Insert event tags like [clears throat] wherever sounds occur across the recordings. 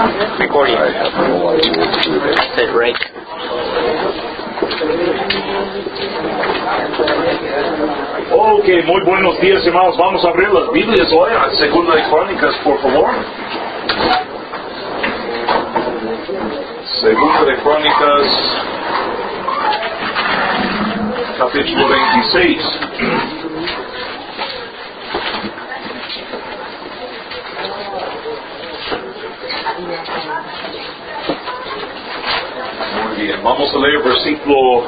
Recording. Break. Ok, muy buenos días hermanos. Vamos a abrir las Biblias hoy a Segunda de Crónicas, por favor. Segunda de Crónicas, capítulo 26. Vamos a leer versículo,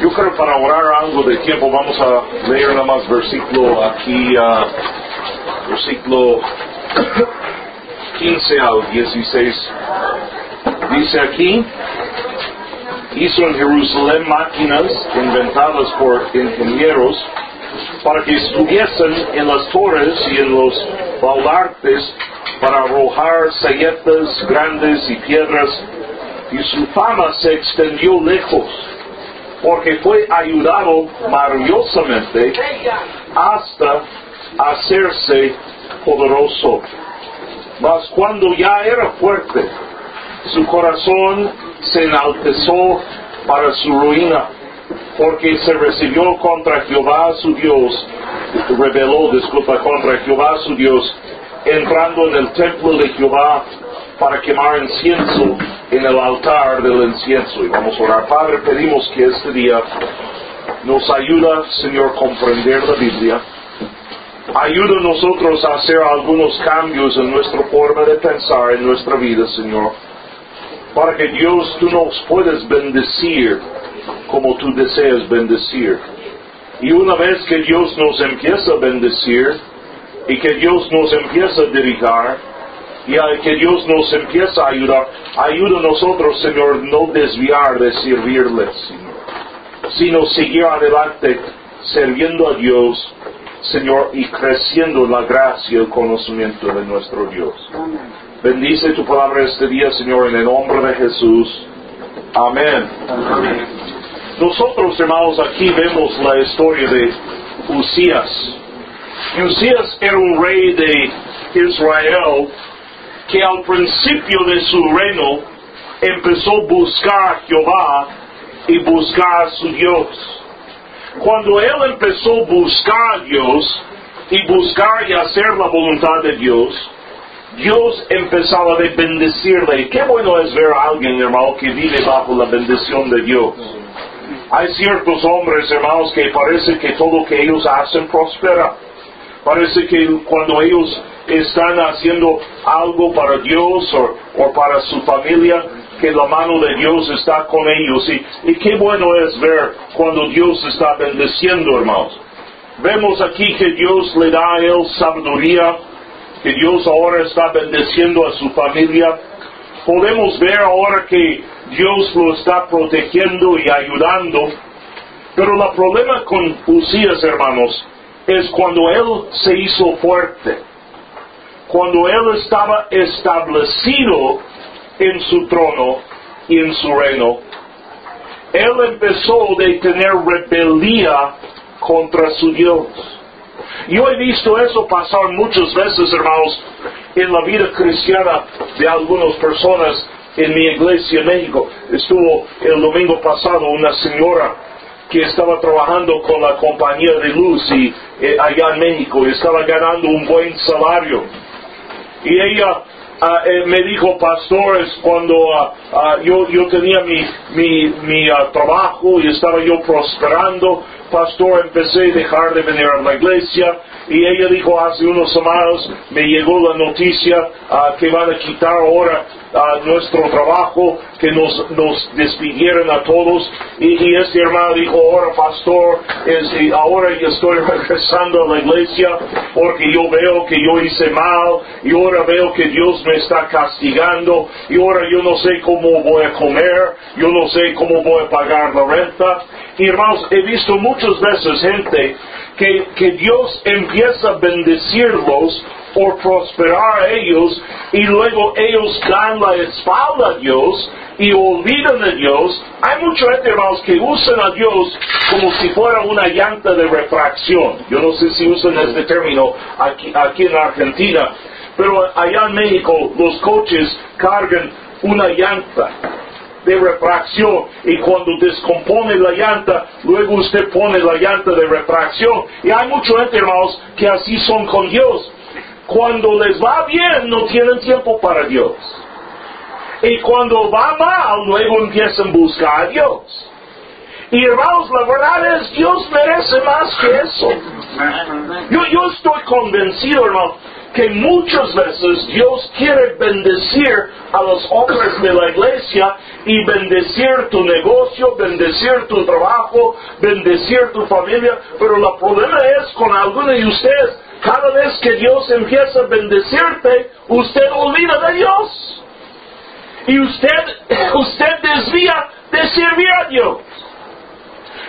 yo creo para ahorrar algo de tiempo vamos a leer nada más versículo aquí, ah, versículo 15 al 16. Dice aquí, hizo en Jerusalén máquinas inventadas por ingenieros para que estuviesen en las torres y en los baluartes para arrojar saetas grandes y piedras y su fama se extendió lejos, porque fue ayudado maravillosamente hasta hacerse poderoso. Mas cuando ya era fuerte, su corazón se enaltezó para su ruina, porque se recibió contra Jehová su Dios, rebeló, disculpa, contra Jehová su Dios, entrando en el templo de Jehová para quemar incienso en el altar del incienso. Y vamos a orar. Padre, pedimos que este día nos ayuda, Señor, a comprender la Biblia. Ayuda a nosotros a hacer algunos cambios en nuestra forma de pensar en nuestra vida, Señor. Para que Dios, tú nos puedas bendecir como tú deseas bendecir. Y una vez que Dios nos empieza a bendecir y que Dios nos empieza a dirigir, y a que Dios nos empieza a ayudar. Ayuda a nosotros, Señor, no desviar de servirle, Señor, sino seguir adelante sirviendo a Dios, Señor, y creciendo en la gracia y el conocimiento de nuestro Dios. Bendice tu palabra este día, Señor, en el nombre de Jesús. Amén. Nosotros, hermanos, aquí vemos la historia de Usías. Usías era un rey de Israel que al principio de su reino empezó a buscar a Jehová y buscar a su Dios. Cuando él empezó a buscar a Dios y buscar y hacer la voluntad de Dios, Dios empezaba a bendecirle. Qué bueno es ver a alguien, hermano, que vive bajo la bendición de Dios. Hay ciertos hombres, hermanos, que parece que todo lo que ellos hacen prospera. Parece que cuando ellos están haciendo algo para Dios o, para su familia, que la mano de Dios está con ellos. Y, y qué bueno es ver cuando Dios está bendeciendo, hermanos. Vemos aquí que Dios le da a él sabiduría, que Dios ahora está bendeciendo a su familia. Podemos ver ahora que Dios lo está protegiendo y ayudando. Pero el problema con Usías, hermanos, es cuando él se hizo fuerte cuando él estaba establecido en su trono y en su reino, él empezó de tener rebelía contra su Dios. Yo he visto eso pasar muchas veces, hermanos, en la vida cristiana de algunas personas en mi iglesia en México. Estuvo el domingo pasado una señora que estaba trabajando con la compañía de luz eh, allá en México y estaba ganando un buen salario y ella eh, me dijo, pastores, cuando ah, ah, yo, yo tenía mi, mi, mi trabajo y estaba yo prosperando, pastor, empecé a dejar de venir a la iglesia. Y ella dijo hace unos semanas, me llegó la noticia que van a quitar ahora nuestro trabajo, que nos, nos despidieron a todos. Y, este hermano dijo, ahora pastor, es, ahora yo estoy [laughs] regresando a la iglesia porque yo veo que yo hice mal y ahora veo que Dios me está castigando y ahora yo no sé cómo voy a comer, yo no sé cómo voy a pagar la renta. Y hermanos, he visto muchas veces gente que, que Dios empieza a bendecirlos por prosperar a ellos y luego ellos dan la espalda a Dios y olvidan a Dios. Hay mucha gente, hermanos, que usan a Dios como si fuera una llanta de refracción. Yo no sé si usan este término aquí, aquí en Argentina, pero allá en México los coches cargan una llanta de refracción y cuando descompone la llanta, luego usted pone la llanta de refracción. Y hay mucha gente, hermanos, que así son con Dios. Cuando les va bien, no tienen tiempo para Dios. Y cuando va mal, luego empiezan a buscar a Dios. Y hermanos, la verdad es, Dios merece más que eso. Yo, yo estoy convencido, hermano, que muchas veces Dios quiere bendecir a los hombres de la iglesia y bendecir tu negocio, bendecir tu trabajo, bendecir tu familia, pero el problema es con algunos de ustedes, cada vez que Dios empieza a bendecirte, usted olvida de Dios. Y usted, [clears throat] usted desvía de servir a Dios.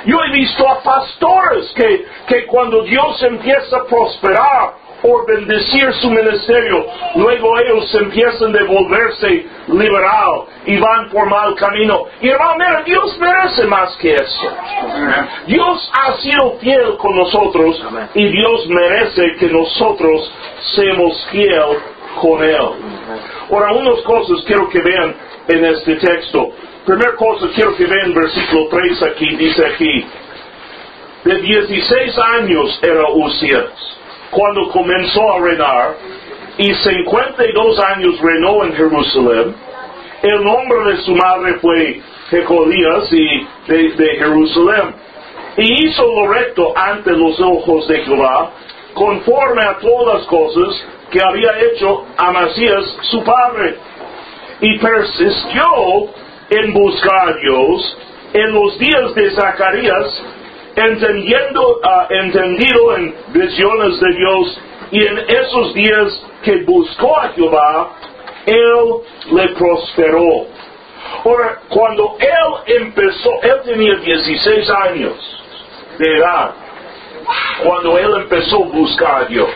Yo he visto a pastores que, que cuando Dios empieza a prosperar, por bendecir su ministerio. Luego ellos empiezan a volverse liberal y van por mal camino. Y hermano, mira, Dios merece más que eso. Dios ha sido fiel con nosotros y Dios merece que nosotros seamos fiel con Él. Ahora, unas cosas quiero que vean en este texto. Primera cosa quiero que vean versículo 3 aquí, dice aquí, de 16 años era Usías cuando comenzó a reinar y 52 años reinó en Jerusalén. El nombre de su madre fue Jecodías y de, Jerusalén. Y hizo lo recto ante los ojos de Jehová, conforme a todas las cosas que había hecho Amasías su padre. Y persistió en buscar a Dios en los días de Zacarías, entendiendo, uh, entendido en visiones de Dios y en esos días que buscó a Jehová, Él le prosperó. Ahora, cuando Él empezó, Él tenía 16 años de edad, cuando Él empezó a buscar a Dios.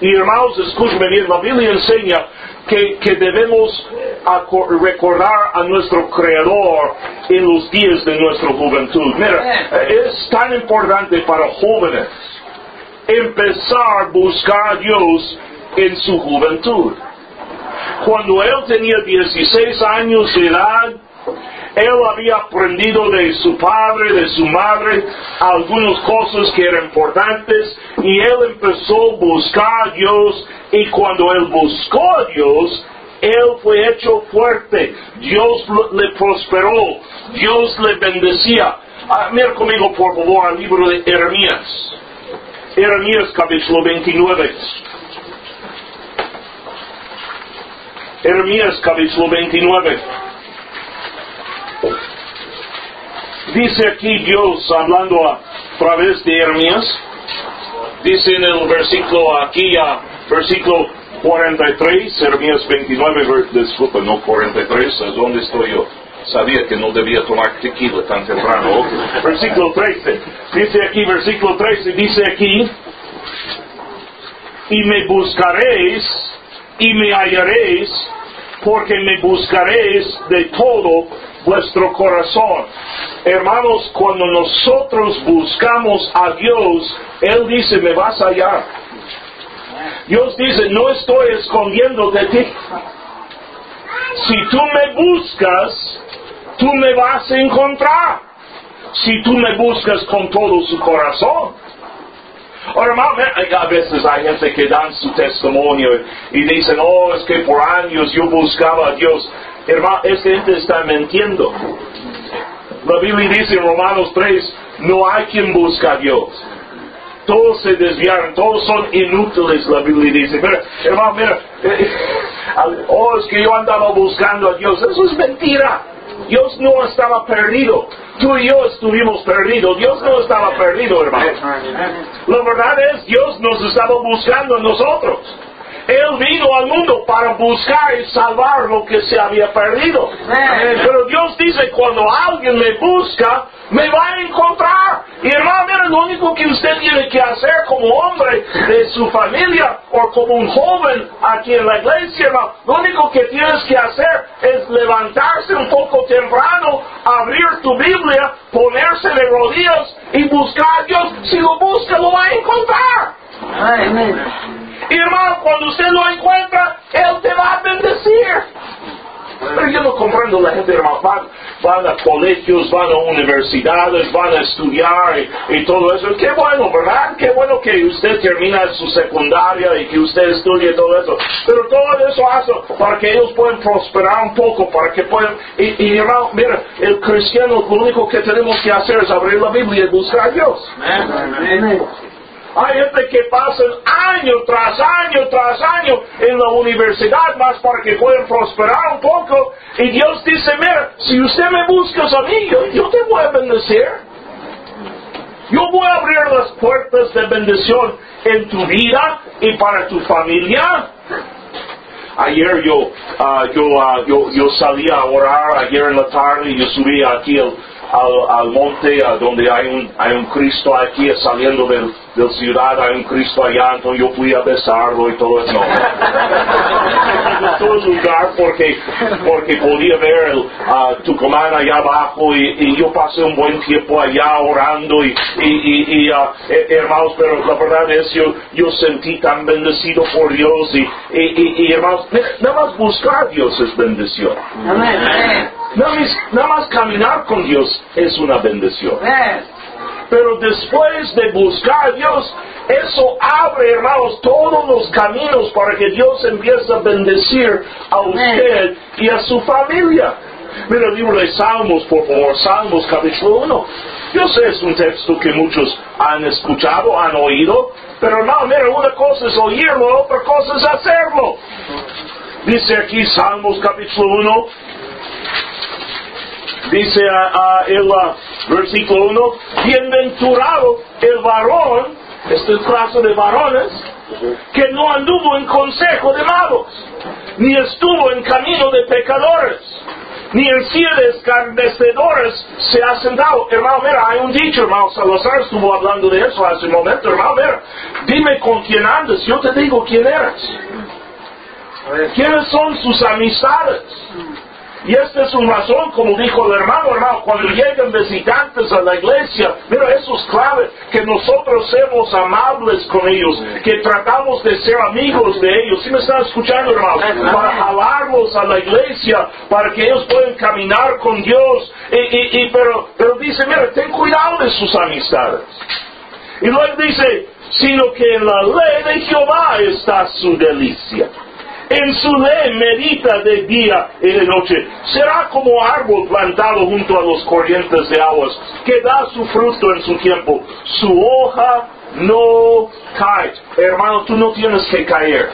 Y hermanos, escúcheme bien, la Biblia enseña que, debemos recordar a nuestro Creador en los días de nuestra juventud. Mira, es tan importante para jóvenes empezar a buscar a Dios en su juventud. Cuando él tenía 16 años de edad, él había aprendido de su padre, de su madre, algunas cosas que eran importantes y él empezó a buscar a Dios y cuando él buscó a Dios, él fue hecho fuerte, Dios le prosperó, Dios le bendecía. Ah, mira conmigo por favor al libro de Jeremías. Jeremías capítulo 29. Jeremías capítulo 29. Dice aquí Dios hablando a través de Jeremías, dice en el versículo aquí, versículo 43, Jeremías 29, disculpa, no 43, ¿dónde estoy yo? Sabía que no debía tomar tequila tan temprano. Versículo 13, dice aquí, versículo 13, dice aquí, y me buscaréis y me hallaréis, porque me buscaréis de todo vuestro corazón. Hermanos, cuando nosotros buscamos a Dios, Él dice, me vas a hallar. Dios dice, no estoy escondiendo de ti. Si tú me buscas, tú me vas a encontrar. Si tú me buscas con todo su corazón. Ahora, hermano, a veces hay gente que dan su testimonio y dicen, oh, es que por años yo buscaba a Dios. Hermano, esta gente está mintiendo. La Biblia dice en Romanos 3, no hay quien busca a Dios. Todos se desviaron, todos son inútiles, la Biblia dice. Mira, hermano, mira, eh, oh, es que yo andaba buscando a Dios. Eso es mentira. Dios no estaba perdido. Tú y yo estuvimos perdidos. Dios no estaba perdido, hermano. La verdad es, Dios nos estaba buscando a nosotros. Él vino al mundo para buscar y salvar lo que se había perdido. Pero Dios dice, cuando alguien me busca, me va a encontrar. Y hermano, mira, lo único que usted tiene que hacer como hombre de su familia o como un joven aquí en la iglesia, hermano, lo único que tienes que hacer es levantarse un poco temprano, abrir tu Biblia, ponerse de rodillas y buscar a Dios. Si lo busca, lo va a encontrar. Y hermano, cuando usted lo encuentra, Él te va a bendecir. Pero yo no comprendo la gente, hermano, van, van a colegios, van a universidades, van a estudiar y, todo eso. Qué bueno, ¿verdad? Qué bueno que usted termina su secundaria y que usted estudie todo eso. Pero todo eso hace para que ellos puedan prosperar un poco, para que puedan... Y, y hermano, mira, el cristiano lo único que tenemos que hacer es abrir la Biblia y buscar a Dios. Hay gente que pasan año tras año tras año en la universidad más para que puedan prosperar un poco. Y Dios dice, mira, si usted me buscas a mí, yo, te voy a bendecir. Yo voy a abrir las puertas de bendición en tu vida y para tu familia. Ayer yo, ah, yo, ah, yo, yo salí a orar, ayer en la tarde, yo subí aquí al, al, monte donde hay un, hay un Cristo aquí saliendo del, del, ciudad, hay un Cristo allá, entonces yo fui a besarlo y todo eso. No. todo lugar porque, porque podía ver tu uh, Tucumán allá abajo y, yo pasé un buen tiempo allá orando y, y, uh, eh, hermanos, pero la verdad es yo, yo sentí tan bendecido por Dios y, y, hermanos, nada más buscar a Dios es bendición. Amén. Nada más, caminar con Dios es una bendición. Pero después de buscar a Dios, eso abre, hermanos, todos los caminos para que Dios empiece a bendecir a usted y a su familia. Mira el libro de Salmos, por favor, Salmos capítulo 1. Yo sé, es un texto que muchos han escuchado, han oído, pero no, mira, una cosa es oírlo, otra cosa es hacerlo. Dice aquí Salmos capítulo 1, dice a, el versículo 1, bienventurado el varón, este es clase de varones, que no anduvo en consejo de malos, ni estuvo en camino de pecadores, ni en silla de escarnecedores se ha sentado. Hermano, mira, hay un dicho, hermano Salazar estuvo hablando de eso hace un momento, hermano, mira, dime con quién andas, yo te digo quién eres. ¿Quiénes son sus amistades? Y esta es una razón, como dijo el hermano, hermano, cuando llegan visitantes a la iglesia, mira, eso es clave, que nosotros seamos amables con ellos, que tratamos de ser amigos de ellos. ¿Sí me están escuchando, hermano? Para jalarlos a la iglesia, para que ellos puedan caminar con Dios. Y, y, pero, pero dice, mira, ten cuidado de sus amistades. Y luego dice, sino que en la ley de Jehová está su delicia en su ley medita de día y de noche. Será como árbol plantado junto a los corrientes de aguas, que da su fruto en su tiempo. Su hoja no cae. Hermano, tú no tienes que caer.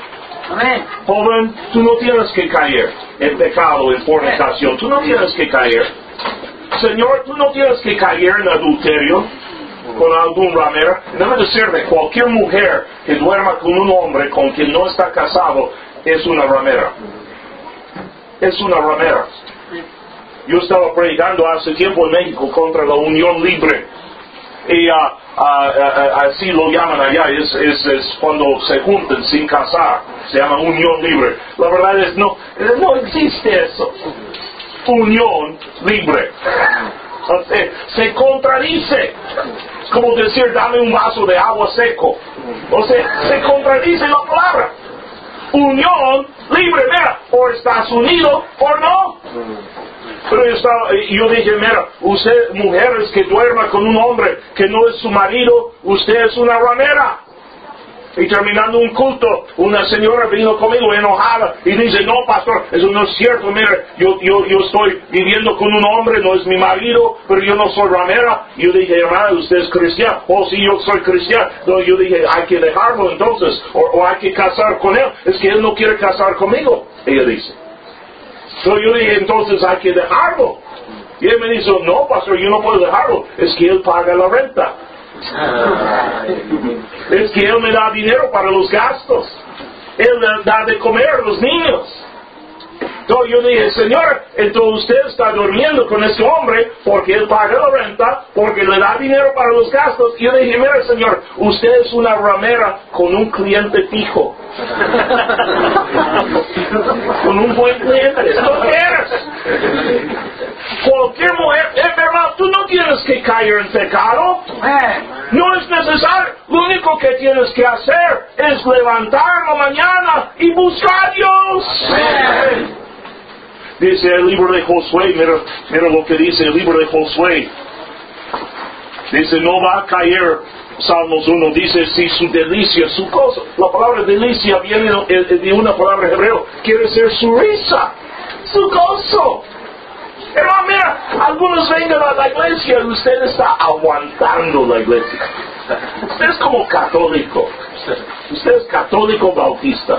Joven, tú no tienes que caer en pecado, en fornicación. Tú no tienes que caer. Señor, tú no tienes que caer en adulterio con algún ramero. Debe de ser de cualquier mujer que duerma con un hombre con quien no está casado es una ramera. Es una ramera. Yo estaba predicando hace tiempo en México contra la unión libre. Y ah, ah, ah, así lo llaman allá, es, es, cuando se juntan sin casar, se llama unión libre. La verdad es, no, no existe eso. Unión libre. se contradice. Es como decir, dame un vaso de agua seco. O sea, se contradice la palabra unión libre, mira, o estás unido o no. Pero yo, estaba, yo dije, mira, usted, mujeres que duerma con un hombre que no es su marido, usted es una ramera. Y terminando un culto, una señora vino conmigo enojada y dice, no, pastor, eso no es cierto, mire, yo, yo, yo estoy viviendo con un hombre, no es mi marido, pero yo no soy ramera. Y yo dije, hermana, usted es cristiano. Oh, sí, yo soy cristiano. Entonces yo dije, hay que dejarlo entonces, o, hay que casar con él. Es que él no quiere casar conmigo, ella dice. Entonces yo dije, entonces hay que dejarlo. Y él me dice, no, pastor, yo no puedo dejarlo, es que él paga la renta. Es que Él me da dinero para los gastos. Él me da de comer a los niños. Entonces yo dije, Señor, entonces usted está durmiendo con ese hombre porque él paga la renta, porque le da dinero para los gastos. Y yo dije, mira, Señor, usted es una ramera con un cliente fijo. [laughs] con un buen cliente. ¿Qué eres? Cualquier mujer, eh, hermano, tú no tienes que caer en pecado. No es necesario. Lo único que tienes que hacer es levantar la mañana y buscar a Dios. Dice el libro de Josué, mira, mira lo que dice el libro de Josué. Dice, no va a caer Salmos 1 dice, si su delicia, su cosa, la palabra delicia viene de una palabra hebreo, quiere decir su risa, su gozo. Hermano, mira, algunos vengan a la iglesia y usted está aguantando la iglesia. Usted es como católico. Usted es católico bautista.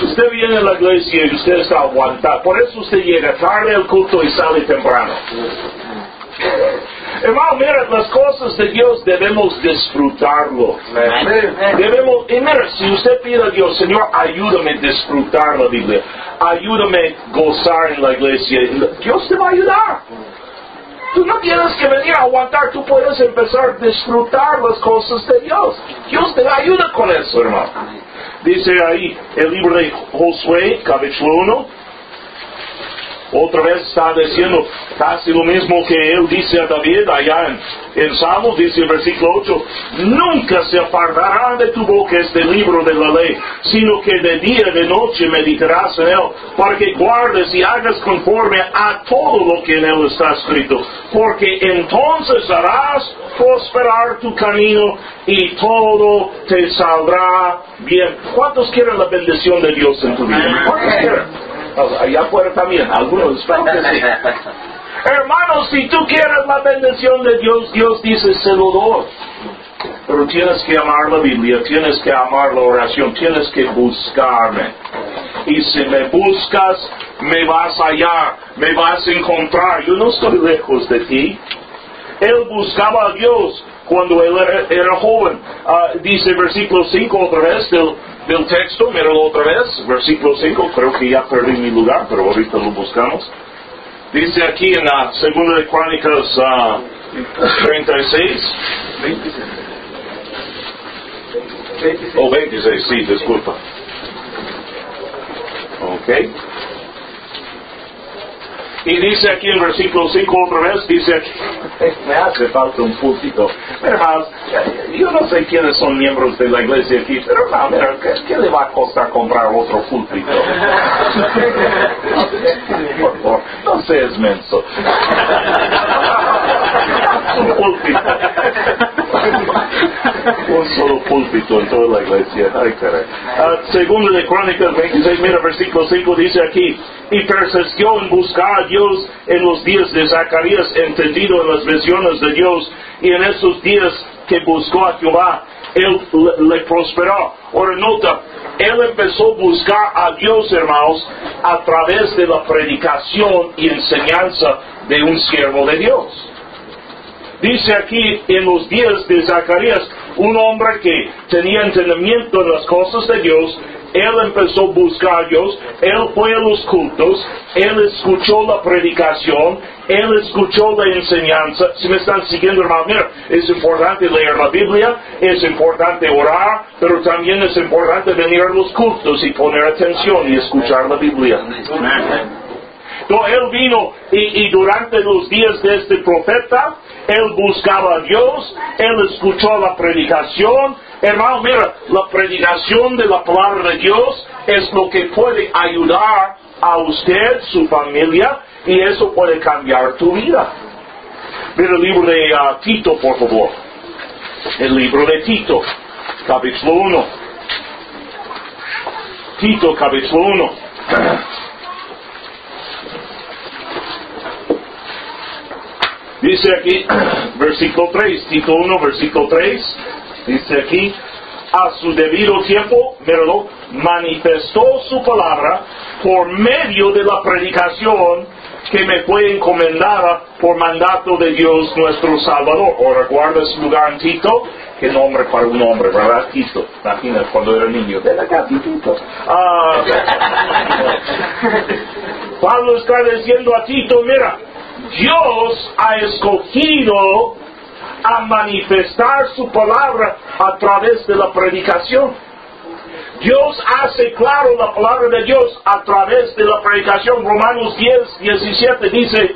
Usted viene a la iglesia y usted está aguantando. Por eso usted llega tarde al culto y sale temprano. Hermano, mira, las cosas de Dios debemos disfrutarlo. Debemos, y mira, si usted pide a Dios, Señor, ayúdame a disfrutar la Biblia, ayúdame a gozar en la iglesia, Dios te va a ayudar. Tú no tienes que venir a aguantar, tú puedes empezar a disfrutar las cosas de Dios. Dios te ayuda con eso, hermano. Dice ahí el libro de Josué, capítulo 1, otra vez está diciendo casi lo mismo que él dice a David allá en, en Salmos, dice el versículo 8, nunca se apartará de tu boca este libro de la ley, sino que de día y de noche meditarás en él, para que guardes y hagas conforme a todo lo que en él está escrito, porque entonces harás prosperar tu camino y todo te saldrá bien. ¿Cuántos quieren la bendición de Dios en tu vida? ¿Cuántos quieren? Allá afuera también, algunos [laughs] Hermanos, si tú quieres la bendición de Dios, Dios dice, se lo doy. Pero tienes que amar la Biblia, tienes que amar la oración, tienes que buscarme. Y si me buscas, me vas a hallar, me vas a encontrar. Yo no estoy lejos de ti. Él buscaba a Dios cuando él era, joven. Uh, dice versículo 5 otra vez del, del texto, míralo otra vez, versículo 5, creo que ya perdí mi lugar, pero ahorita lo buscamos. Dice aquí en la segunda de Crónicas uh, 36. O 26, sí, disculpa. Ok. Y dice aquí en versículo 5 otra vez, dice me hace falta un púlpito. Hermanos, yo no sé quiénes son miembros de la iglesia aquí, pero hermano, mira, ¿qué, le va a costar comprar otro púlpito? Por favor, no seas menso. un púlpito. Un solo púlpito en toda la iglesia. Ay, caray. Uh, segundo de Crónicas 26, mira, versículo 5 dice aquí, y persistió en buscar a Dios en los días de Zacarías, entendido en las visiones de Dios, y en esos días que buscó a Jehová, él le, prosperó. Ahora nota, él empezó a buscar a Dios, hermanos, a través de la predicación y enseñanza de un siervo de Dios. Dice aquí en los días de Zacarías, un hombre que tenía entendimiento en las cosas de Dios, él empezó a buscar a Dios, él fue a los cultos, él escuchó la predicación, él escuchó la enseñanza. Si me están siguiendo, hermano, mira, es importante leer la Biblia, es importante orar, pero también es importante venir a los cultos y poner atención y escuchar la Biblia. Entonces él vino y, y durante los días de este profeta, él buscaba a Dios, él escuchó la predicación. Hermano, mira, la predicación de la palabra de Dios es lo que puede ayudar a usted, su familia, y eso puede cambiar tu vida. Mira el libro de uh, Tito, por favor. El libro de Tito, capítulo 1. Tito, capítulo 1. [clears throat] Dice aquí, versículo 3, Tito 1, versículo 3, dice aquí, a su debido tiempo, míralo, manifestó su palabra por medio de la predicación que me fue encomendada por mandato de Dios nuestro Salvador. O recuerda su lugar en Tito, qué nombre para un hombre, ¿verdad? Tito, imagínate cuando era niño. Ven acá, Tito. Ah, [laughs] Pablo está diciendo a Tito, mira, Dios ha escogido a manifestar su palabra a través de la predicación. Dios hace claro la palabra de Dios a través de la predicación. Romanos 10, 17 dice,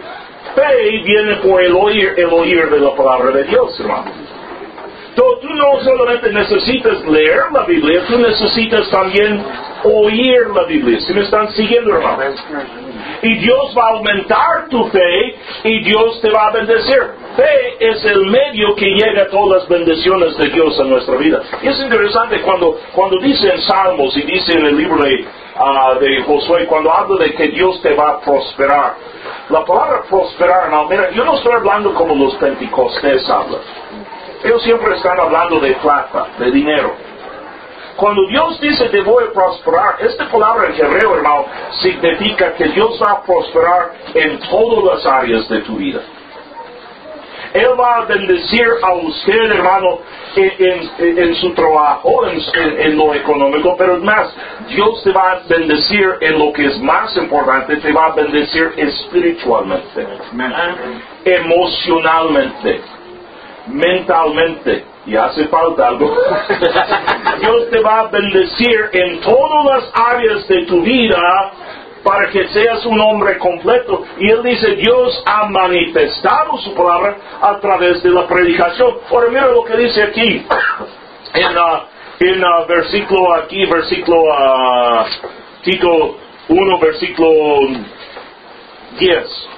Fe viene por el oír, el oír de la palabra de Dios, hermano. Tú, tú no solamente necesitas leer la Biblia, tú necesitas también oír la Biblia. ¿Sí me están siguiendo, hermano? Y Dios va a aumentar tu fe y Dios te va a bendecir. Fe es el medio que llega a todas las bendiciones de Dios en nuestra vida. Y es interesante cuando, cuando dice en Salmos y dice en el libro de, ah, de Josué, cuando habla de que Dios te va a prosperar. La palabra prosperar, no, mira, yo no estoy hablando como los pentecostés hablan. Ellos siempre están hablando de plata, de dinero. Cuando Dios dice te voy a prosperar, esta palabra en hebreo, hermano, significa que Dios va a prosperar en todas las áreas de tu vida. Él va a bendecir a usted, hermano, en, en- en su trabajo, en, en- lo económico, pero más, Dios te va a bendecir en lo que es más importante, te va a bendecir espiritualmente, emocionalmente, mentalmente. Y hace falta algo. [laughs] Dios te va a bendecir en todas las áreas de tu vida para que seas un hombre completo. Y él dice, Dios ha manifestado su palabra a través de la predicación. Ahora mira lo que dice aquí, [coughs] en, ah, en ah, versículo aquí, versículo ah, Tito 1, versículo 10.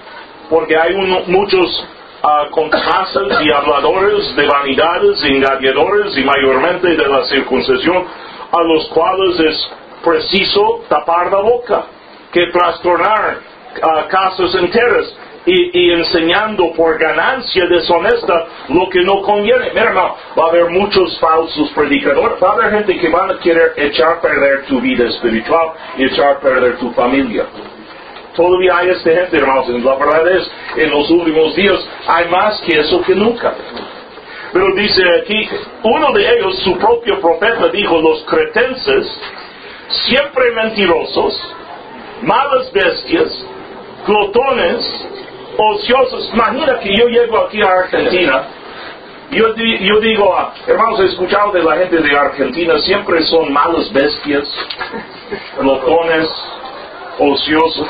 Porque hay uno- muchos ah, contumaces y habladores de vanidades, engañadores y mayormente de la circuncisión, a los cuales es preciso tapar la boca, que trastornar ah, casas enteras y, y enseñando por ganancia deshonesta lo que no conviene. Mira, hermano, va a haber muchos falsos predicadores, va a haber gente que van a querer echar a perder tu vida espiritual y echar a perder tu familia. Todavía hay esta gente, hermanos. La verdad es, en los últimos días hay más que eso que nunca. Pero dice aquí, uno de ellos, su propio profeta, dijo, los cretenses, siempre mentirosos, malas bestias, glotones, ociosos. Imagina que yo llego aquí a Argentina. Yo, di- yo digo, hermanos, he escuchado de la gente de Argentina, siempre son malas bestias, glotones, ociosos.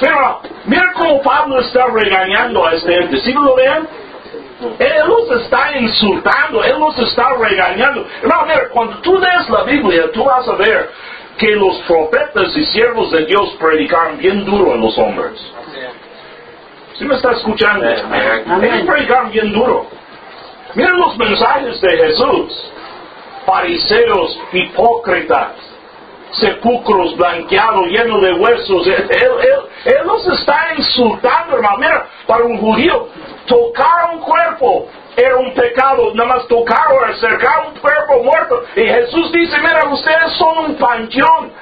Pero mira cómo Pablo está regañando a este gente. ¿Sí lo ven? Él los está insultando, Él los está regañando. Hermano, mira, cuando tú lees la Biblia, tú vas a ver que los profetas y siervos de Dios predicaron bien duro a los hombres. ¿Sí me está escuchando? Ellos predicaron bien duro. Mira los mensajes de Jesús. Fariseos, hipócritas, sepulcros blanqueados, llenos de huesos. Él, él, él- los está insultando, hermano. Mira, para un judío, tocar un cuerpo era un pecado, nada más tocar o acercar un cuerpo muerto. Y Jesús dice, mira, ustedes son un panteón.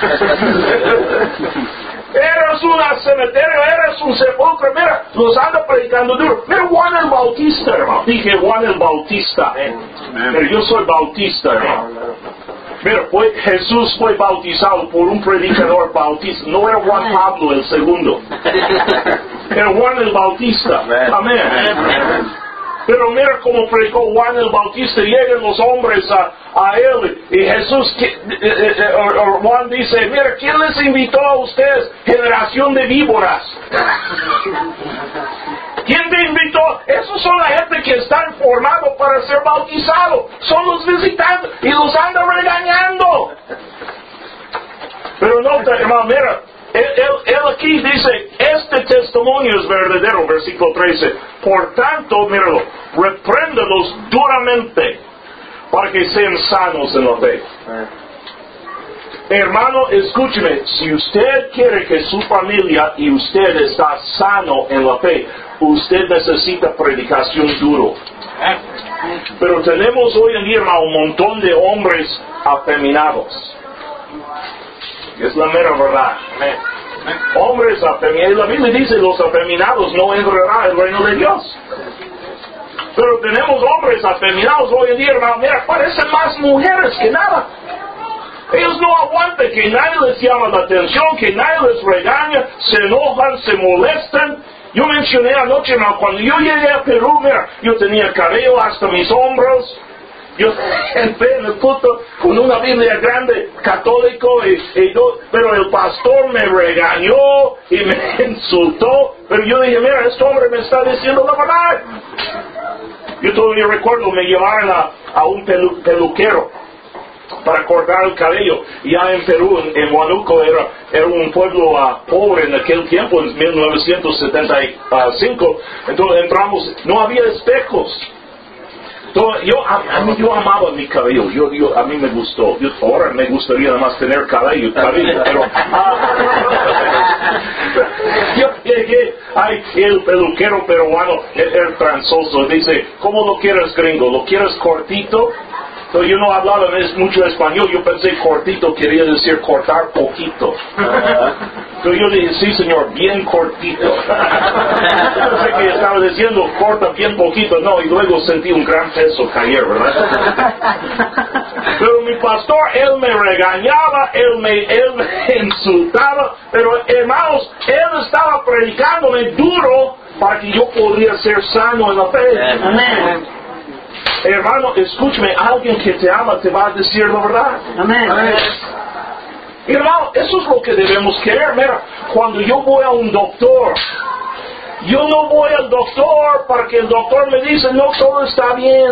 [laughs] Eres un cementerio, eres un sepulcro, mira, los anda predicando duro. Mira Juan el Bautista, hermano. Dije Juan el Bautista. Pero yo soy bautista, hermano. Fue- Jesús fue bautizado por un predicador bautista. No era Juan Pablo el segundo. [laughs] Era Juan el Bautista. Amén. Pero mira cómo predicó Juan el Bautista. Llegan los hombres a, a él y Jesús, que- eh, eh, eh, Juan dice, mira, ¿quién les invitó a ustedes? Generación de víboras. [laughs] ¿Quién te invitó? Esos son la gente que están formados para ser bautizados. Son los visitantes y los anda regañando. Pero no, hermano, mira, él, él- él aquí dice, este testimonio es verdadero, versículo 13. Por tanto, míralo, repréndalos duramente para que sean sanos en la fe. Hermano, escúcheme, si usted quiere que su familia y usted está sano en la fe, usted necesita predicación duro. Pero tenemos hoy en día un montón de hombres afeminados. Es la mera verdad. Hombres afeminados. La Biblia dice los afeminados no entrarán el reino de Dios. Pero tenemos hombres afeminados hoy en día, hermano. Mira, parecen más mujeres que nada. Ellos no aguantan que nadie les llama la atención, que nadie les regaña, se enojan, se molestan. Yo mencioné anoche, cuando yo llegué a Perú, mira, yo tenía cabello hasta mis hombros, yo entré [laughs] en el culto con una Biblia grande, católico, y, pero el pastor me regañó y me [laughs] insultó, pero yo dije, mira, este hombre me está diciendo la verdad. Yo todavía recuerdo, me llevaron a, un peluquero para cortar el cabello. Ya en Perú, en, Huánuco, era, era un pueblo ah, pobre en aquel tiempo, en 1975. Entonces entramos, no había espejos yo, a, mí, yo amaba mi cabello, yo, a mí me gustó. Yo, ahora me gustaría nada más tener cabello, cabello pero ah, [laughs] yo llegué, ay, el peluquero peruano, el, el transoso, dice, ¿cómo lo quieres gringo? ¿Lo quieres cortito? Yo no hablaba mucho español, yo pensé cortito quería decir cortar poquito. [laughs] Entonces yo dije, sí señor, bien cortito. [laughs] Pensé que estaba diciendo corta bien poquito, no, y luego sentí un gran peso caer, ¿verdad? [laughs] Pero mi pastor, él me regañaba, él me, él me insultaba, pero hermanos, él estaba predicándome duro para que yo pudiera ser sano en la fe. Amén. Hermano, escúchame, alguien que te ama te va a decir la verdad. Amén. Hermano, eso es lo que debemos querer. Mira, cuando yo voy a un doctor, yo no voy al doctor para que el doctor me dice, no, todo está bien.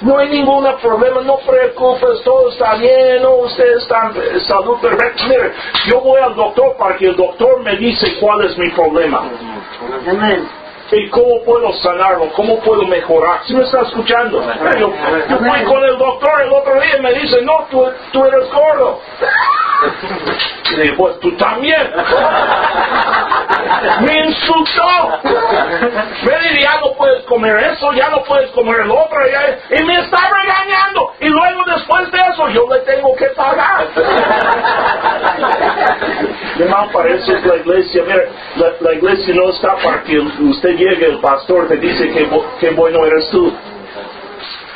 No hay ningún problema, no preocupes, todo está bien, no, usted está en salud perfecta. Mire, yo voy al doctor para que el doctor me dice cuál es mi problema. Amén. ¿Y cómo puedo sanarlo? ¿Cómo puedo mejorar? Si me está escuchando? Yo, yo fui con el doctor el otro día y me dice, no, tú, tú eres gordo. Y le dije, pues tú también. Me insultó. Me dice, ya no puedes comer eso, ya no puedes comer el otro. Y me está regañando. Y luego después de eso yo le tengo que pagar. Hermano, para eso es la iglesia. Mira, la, la iglesia no está para que usted llegue, el pastor te dice que, que bueno eres tú.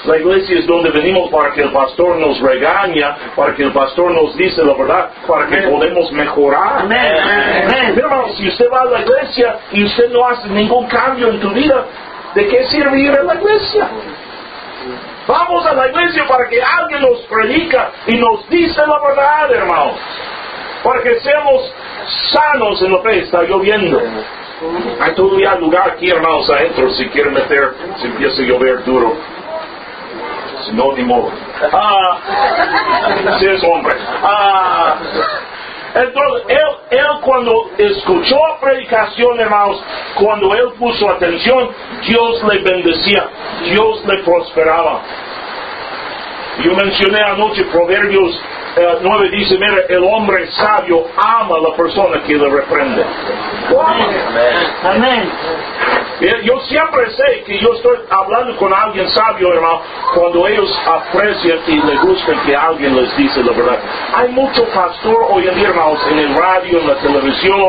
La iglesia es donde venimos para que el pastor nos regaña, para que el pastor nos dice la verdad, para que podamos mejorar. Amén. Hermano, si usted va a la iglesia y usted no hace ningún cambio en tu vida, ¿de qué sirve ir a la iglesia? Vamos a la iglesia para que alguien nos predica y nos dice la verdad, hermano. Para que seamos sanos en la fe. Está lloviendo. Hay todavía lugar aquí, hermanos, adentro, si quieren meter, si empieza a llover duro. No, ni. Ah, si es hombre. Ah. Entonces, él, él cuando escuchó predicación, hermanos, cuando él puso atención, Dios le bendecía, Dios le prosperaba. Yo mencioné anoche Proverbios 9 eh, dice, mira, el hombre sabio ama a la persona que le reprende. Amén. Yo siempre sé que yo estoy hablando con alguien sabio, hermano, cuando ellos aprecian y les gusta que alguien les dice la verdad. Hay mucho pastor hoy en día, hermanos, en el radio, en la televisión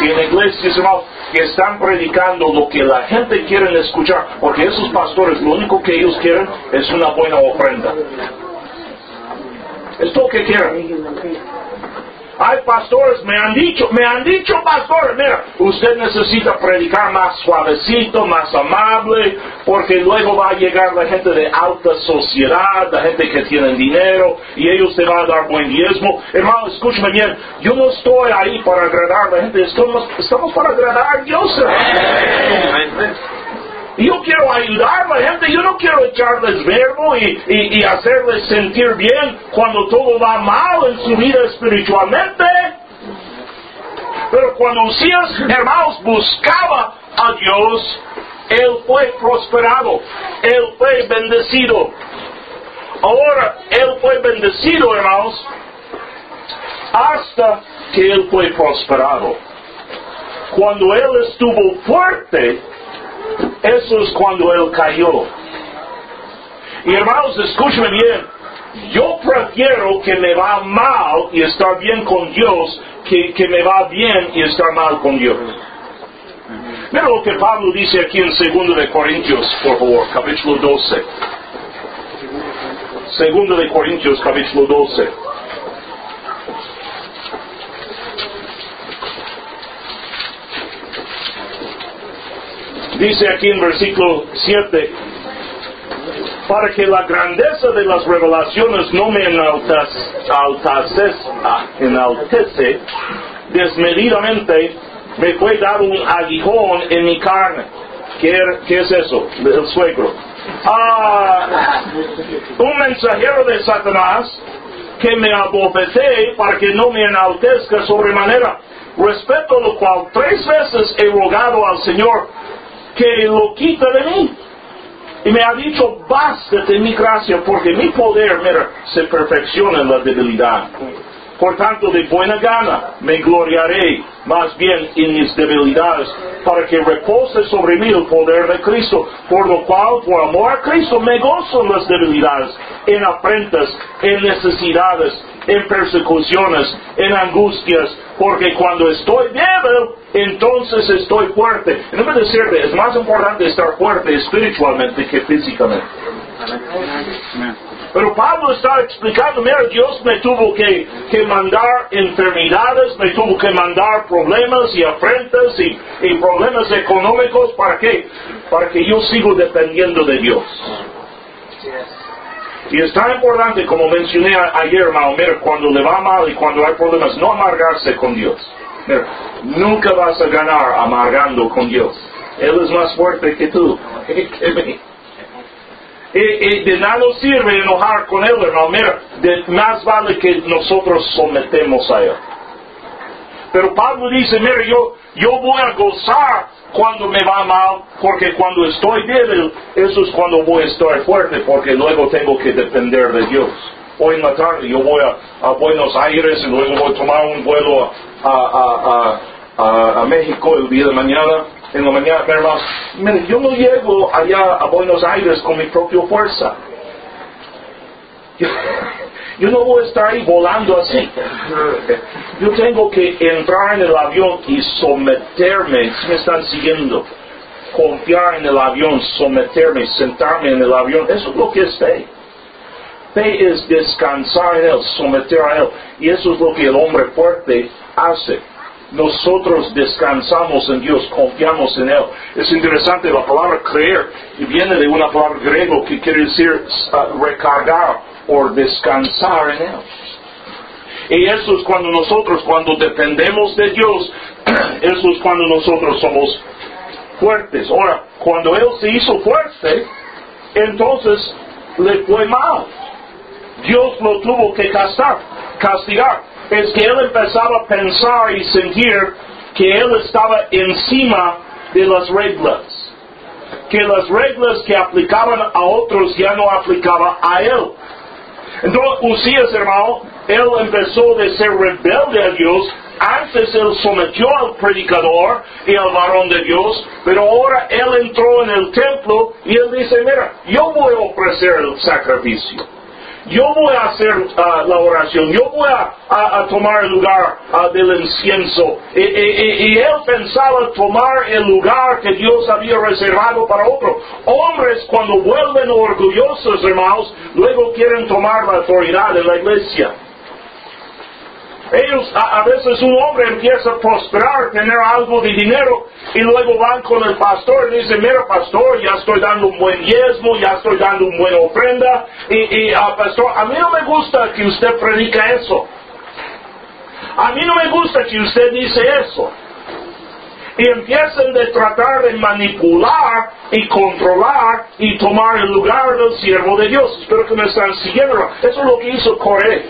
y en la iglesia, hermanos, que están predicando lo que la gente quiere escuchar, porque esos pastores lo único que ellos quieren es una buena ofrenda. Es lo que quieren. Hay pastores, me han dicho, me han dicho pastores, mira, usted necesita predicar más suavecito, más amable, porque luego va a llegar la gente de alta sociedad, la gente que tiene dinero, y ellos te van a dar buen diezmo. Hermano, escúchame bien, yo no estoy ahí para agradar a la gente, estamos, estamos para agradar a Dios. Yo quiero ayudar a la gente, yo no quiero echarles verbo y, hacerles sentir bien cuando todo va mal en su vida espiritualmente. Pero cuando Usías, hermanos, buscaba a Dios, él fue prosperado, él fue bendecido. Ahora, él fue bendecido, hermanos, hasta que él fue prosperado. Cuando él estuvo fuerte, eso es cuando Él cayó. Y hermanos, escúcheme bien. Yo prefiero que me va mal y estar bien con Dios que que me va bien y estar mal con Dios. Mira lo que Pablo dice aquí en 2 de Corintios, por favor, capítulo 12. 2 de Corintios, capítulo 12. Dice aquí en versículo 7, para que la grandeza de las revelaciones no me ah, enaltece desmedidamente, me fue dado un aguijón en mi carne. ¿Qué, er- qué es eso? El suegro. Ah, un mensajero de Satanás que me abofeté para que no me enaltezca sobremanera. Respecto a lo cual tres veces he rogado al Señor que lo quite de mí. Y me ha dicho, bástate mi gracia, porque mi poder, mira, se perfecciona en la debilidad. Por tanto, de buena gana me gloriaré más bien en mis debilidades, para que repose sobre mí el poder de Cristo, por lo cual, por amor a Cristo, me gozo en las debilidades, en afrentas, en necesidades, en persecuciones, en angustias, porque cuando estoy débil, entonces estoy fuerte. En vez de ser, es más importante estar fuerte espiritualmente que físicamente. Pero Pablo está explicando, mira, Dios me tuvo que, que mandar enfermedades, me tuvo que mandar problemas y afrentas y, y problemas económicos, ¿para qué? Para que yo sigo dependiendo de Dios. Y es tan importante, como mencioné ayer, mira, cuando le va mal y cuando hay problemas, no amargarse con Dios. Mira, nunca vas a ganar amargando con Dios. Él es más fuerte que tú. [laughs] Y, y de nada nos sirve enojar con Él, hermano. Mira, de- más vale que nosotros sometemos a Él. Pero Pablo dice, mira, yo, yo voy a gozar cuando me va mal, porque cuando estoy débil, eso es cuando voy a estar fuerte, porque luego tengo que depender de Dios. Hoy en la tarde yo voy a, Buenos Aires y luego voy a tomar un vuelo a, a- a- México el día de mañana. En la mañana, hermano, mire, yo no llego allá a Buenos Aires con mi propia fuerza. Yo no voy a estar ahí volando así. Yo tengo que entrar en el avión y someterme, si me están siguiendo, confiar en el avión, someterme, sentarme en el avión. Eso es lo que es fe. Fe es descansar en Él, someter a Él. Y eso es lo que el hombre fuerte hace. Nosotros descansamos en Dios, confiamos en Él. Es interesante, la palabra creer y viene de una palabra griego que quiere decir uh, recargar o descansar en Él. Y eso es cuando nosotros, cuando dependemos de Dios, [clears throat] eso es cuando nosotros somos fuertes. Ahora, cuando Él se hizo fuerte, entonces le fue mal. Dios lo tuvo que castigar, castigar. Es que Él empezaba a pensar y sentir que Él estaba encima de las reglas. Que las reglas que aplicaban a otros ya no aplicaba a Él. Entonces, Usías, hermano, él empezó de ser rebelde a Dios. Antes él sometió al predicador y al varón de Dios, pero ahora él entró en el templo y él dice, mira, yo voy a ofrecer el sacrificio. Yo voy a hacer ah, la oración, yo voy a, tomar el lugar ah, del incienso. Y- y él pensaba tomar el lugar que Dios había reservado para otro. Hombres cuando vuelven orgullosos, hermanos, luego quieren tomar la autoridad de la iglesia. Ellos, a, a veces un hombre empieza a prosperar, tener algo de dinero, y luego van con el pastor y dicen, mira pastor, ya estoy dando un buen diezmo, ya estoy dando una buena ofrenda, y, y ah, pastor, a mí no me gusta que usted predica eso. A mí no me gusta que usted dice eso. Y empiezan de tratar de manipular y controlar y tomar el lugar del siervo de Dios. Espero que me están siguiendo. Eso es lo que hizo Coré.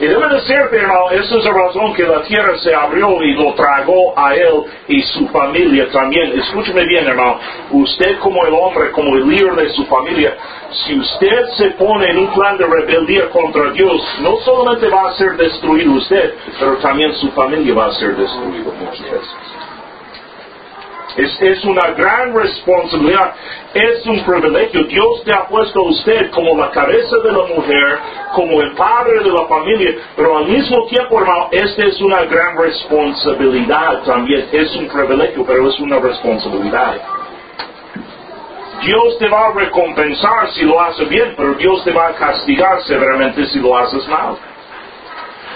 Y debe decirte, hermano, esa es la razón que la tierra se abrió y lo tragó a él y su familia también. Escúcheme bien, hermano. Usted como el hombre, como el líder de su familia, si usted se pone en un plan de rebeldía contra Dios, no solamente va a ser destruido usted, pero también su familia va a ser destruida muchas veces. Es, es una gran responsabilidad, es un privilegio. Dios te ha puesto a usted como la cabeza de la mujer, como el padre de la familia, pero al mismo tiempo, hermano, esta es una gran responsabilidad también. Es un privilegio, pero es una responsabilidad. Dios te va a recompensar si lo haces bien, pero Dios te va a castigar severamente si lo haces mal.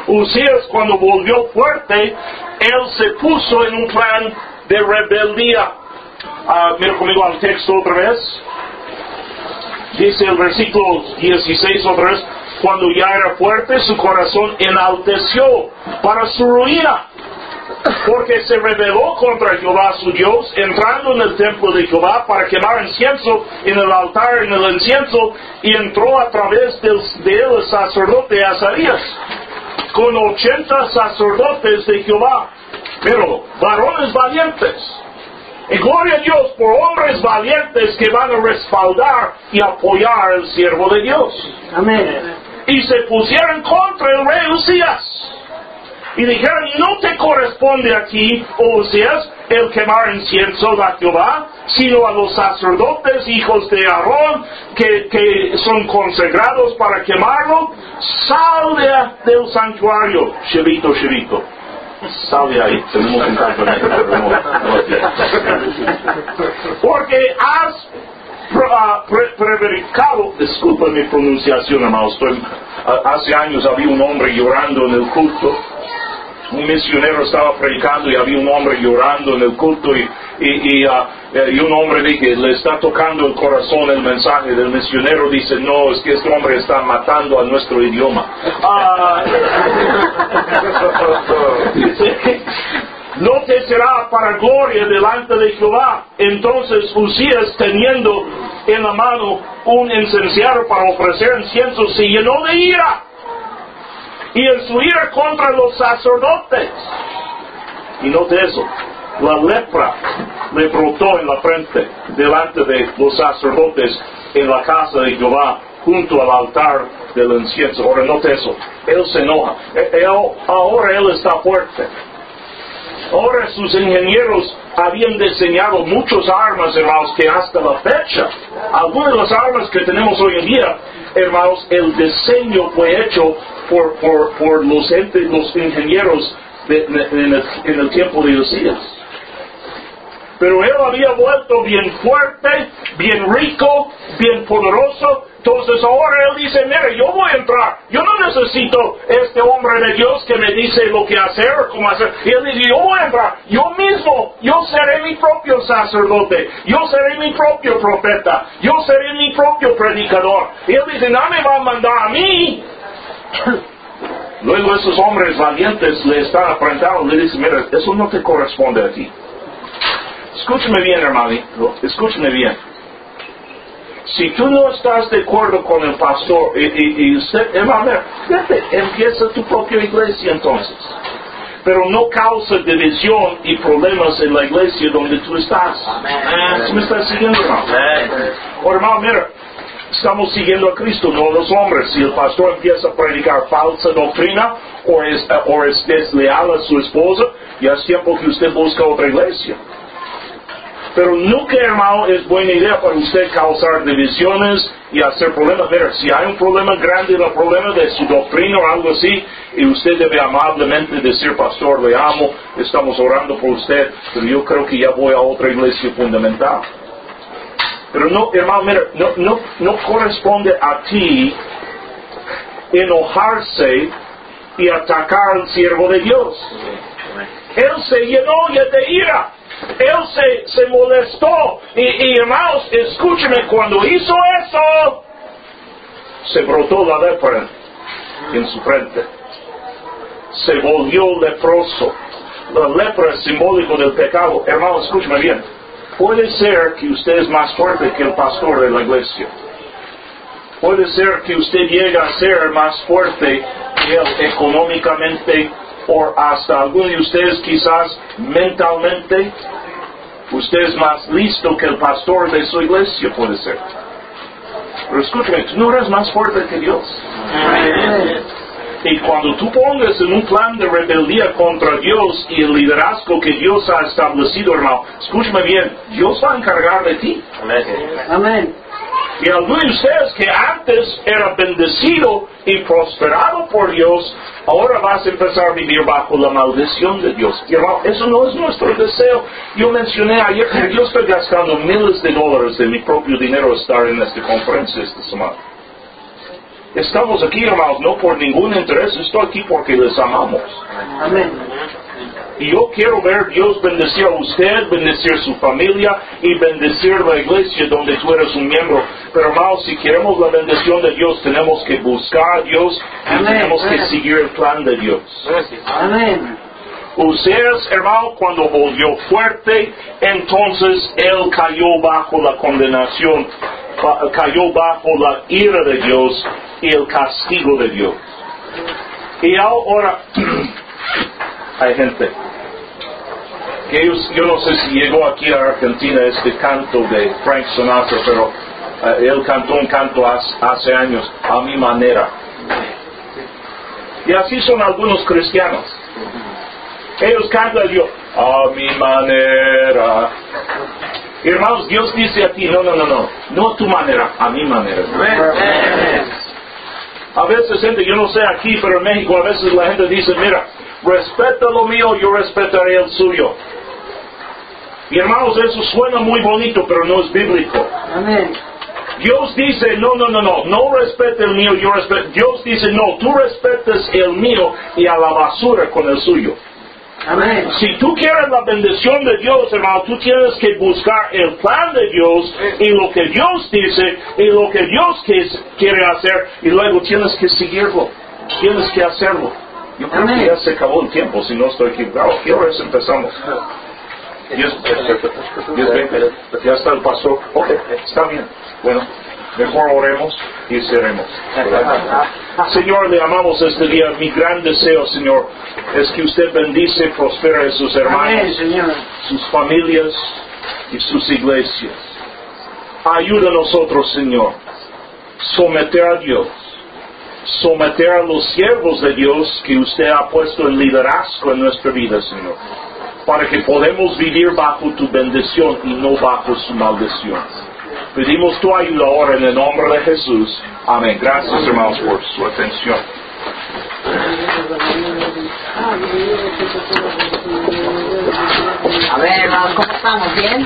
Usías cuando volvió fuerte, él se puso en un plan de rebeldía. Ah, mira conmigo al texto otra vez. Dice el versículo 16 otra vez, cuando ya era fuerte, su corazón enalteció para su ruina porque se rebeló contra Jehová su Dios, entrando en el templo de Jehová para quemar incienso en el altar, en el incienso, y entró a través de él el sacerdote Azarías, con ochenta sacerdotes de Jehová, pero varones valientes. Y gloria a Dios por hombres valientes que van a respaldar y apoyar al siervo de Dios. Amén. Y se pusieron contra el rey Usías y dijeron, no te corresponde aquí, Oseas, el quemar incienso a Jehová, sino a los sacerdotes, hijos de Aarón, que, son consagrados para quemarlo, sal del santuario, Shevito, Shevito. Sal de ahí, tenemos un Porque has prevaricado, disculpa mi pronunciación, hermano, hace años había un hombre llorando en el culto un misionero estaba predicando y había un hombre llorando en el culto y, eh, un hombre dije, le está tocando el corazón el mensaje del misionero, dice, no, es que este hombre está matando a nuestro idioma. Ah, [laughs] no te será para gloria delante de Jehová. Entonces Usías, teniendo en la mano un incenciario para ofrecer incienso, se llenó de ira y en su ira contra los sacerdotes. Y note eso, la lepra le brotó en la frente delante de los sacerdotes en la casa de Jehová junto al altar del incienso. Ahora note eso, él se enoja, e, ahora él está fuerte. Ahora sus ingenieros habían diseñado muchas armas, hermanos, que hasta la fecha, algunas de las armas que tenemos hoy en día, hermanos, el diseño fue hecho por, por, por los, los ingenieros en, el, tiempo de Usías. Pero él había vuelto bien fuerte, bien rico, bien poderoso. Entonces ahora él dice, mire, yo voy a entrar. Yo no necesito este hombre de Dios que me dice lo que hacer cómo hacer. Y él dice, yo voy a entrar. Yo mismo, yo seré mi propio sacerdote. Yo seré mi propio profeta. Yo seré mi propio predicador. Y él dice, no me va a mandar a mí. [coughs] Luego esos hombres valientes le están apretando, le dicen, mira, eso no te corresponde a ti. Escúchame bien, hermano, escúchame bien. Si tú no estás de acuerdo con el pastor y, usted, hermano, vete, empieza tu propia iglesia entonces. Pero no causa división y problemas en la iglesia donde tú estás. Amén. ¿Me estás siguiendo, hermano? O hermano, mira, estamos siguiendo a Cristo, no a los hombres. Si el pastor empieza a predicar falsa doctrina o es, o es desleal a su esposa, ya es tiempo que usted busca otra iglesia. Pero nunca, hermano, es buena idea para usted causar divisiones y hacer problemas. Mira, si hay un problema grande, el problema de su doctrina o algo así, y usted debe amablemente decir, pastor, le amo, estamos orando por usted, pero yo creo que ya voy a otra iglesia fundamental. Pero no, hermano, mira, no, no, no corresponde a ti enojarse y atacar al siervo de Dios. Él se llenó de ira. Él se, se molestó. Y, y, hermanos, escúcheme, cuando hizo eso, se brotó la lepra en su frente. Se volvió leproso. La lepra es simbólico del pecado. Hermanos, escúcheme bien. Puede ser que usted es más fuerte que el pastor de la iglesia. Puede ser que usted llegue a ser más fuerte que él económicamente o hasta algunos de ustedes quizás mentalmente. Usted es más listo que el pastor de su iglesia, puede ser. Pero escúchame, tú no eres más fuerte que Dios. Y cuando tú pongas en un plan de rebeldía contra Dios y el liderazgo que Dios ha establecido, hermano, escúchame bien, Dios va a encargar de ti. Amén. Y algunos de ustedes que antes era bendecido y prosperado por Dios, ahora vas a empezar a vivir bajo la maldición de Dios. Y hermano, eso no es nuestro deseo. Yo mencioné ayer que yo estoy gastando miles de dólares de mi propio dinero estar en esta conferencia esta semana. Estamos aquí, hermanos, no por ningún interés, estoy aquí porque les amamos. Amén. Y yo quiero ver Dios bendecir a usted, bendecir su familia y bendecir la iglesia donde tú eres un miembro. Pero hermanos, si queremos la bendición de Dios, tenemos que buscar a Dios y Amén. tenemos que seguir el plan de Dios. Amén. Useas, hermano, cuando volvió fuerte, entonces él cayó bajo la condenación, cayó bajo la ira de Dios y el castigo de Dios. Y ahora [clears throat] hay gente que ellos- yo no sé si llegó aquí a Argentina este canto de Frank Sinatra, pero eh, él cantó un canto hace, hace años, a mi manera. Y así son algunos cristianos. Ellos cantan Dios a mi manera. Hermanos, Dios dice a ti, no, no, no, no, no a tu manera, a mi manera. A veces gente, yo no sé aquí, pero en México a veces la gente dice, mira, respeta lo mío, yo respetaré el suyo. Y hermanos, eso suena muy bonito, pero no es bíblico. Amén. Dios dice, no, no, no, no, no respete el mío, yo respeto. Dios dice, no, tú respetes el mío y a la basura con el suyo. Amén. Si tú quieres la bendición de Dios, hermano, tú tienes que buscar el plan de Dios y lo que Dios dice y lo que Dios quiere hacer y luego tienes que seguirlo. Tienes que hacerlo. Yo creo Amén. que ya se acabó el tiempo, si no estoy equivocado. ¿Qué horas empezamos? Dios, Dios bendiga. ya está el pastor. Ok, está bien. Bueno, mejor oremos y cerremos. Señor, le amamos este día. Mi gran deseo, Señor, es que usted bendice y prospere a sus hermanos, sus familias y sus iglesias. Ayuda a nosotros, Señor, someter a Dios, someter a los siervos de Dios que usted ha puesto en liderazgo en nuestra vida, Señor, para que podamos vivir bajo tu bendición y no bajo su maldición. Pedimos tu ayuda ahora en el nombre de Jesús. Amén. Gracias, hermanos, por su atención. A ver, hermanos, ¿cómo estamos? ¿Bien?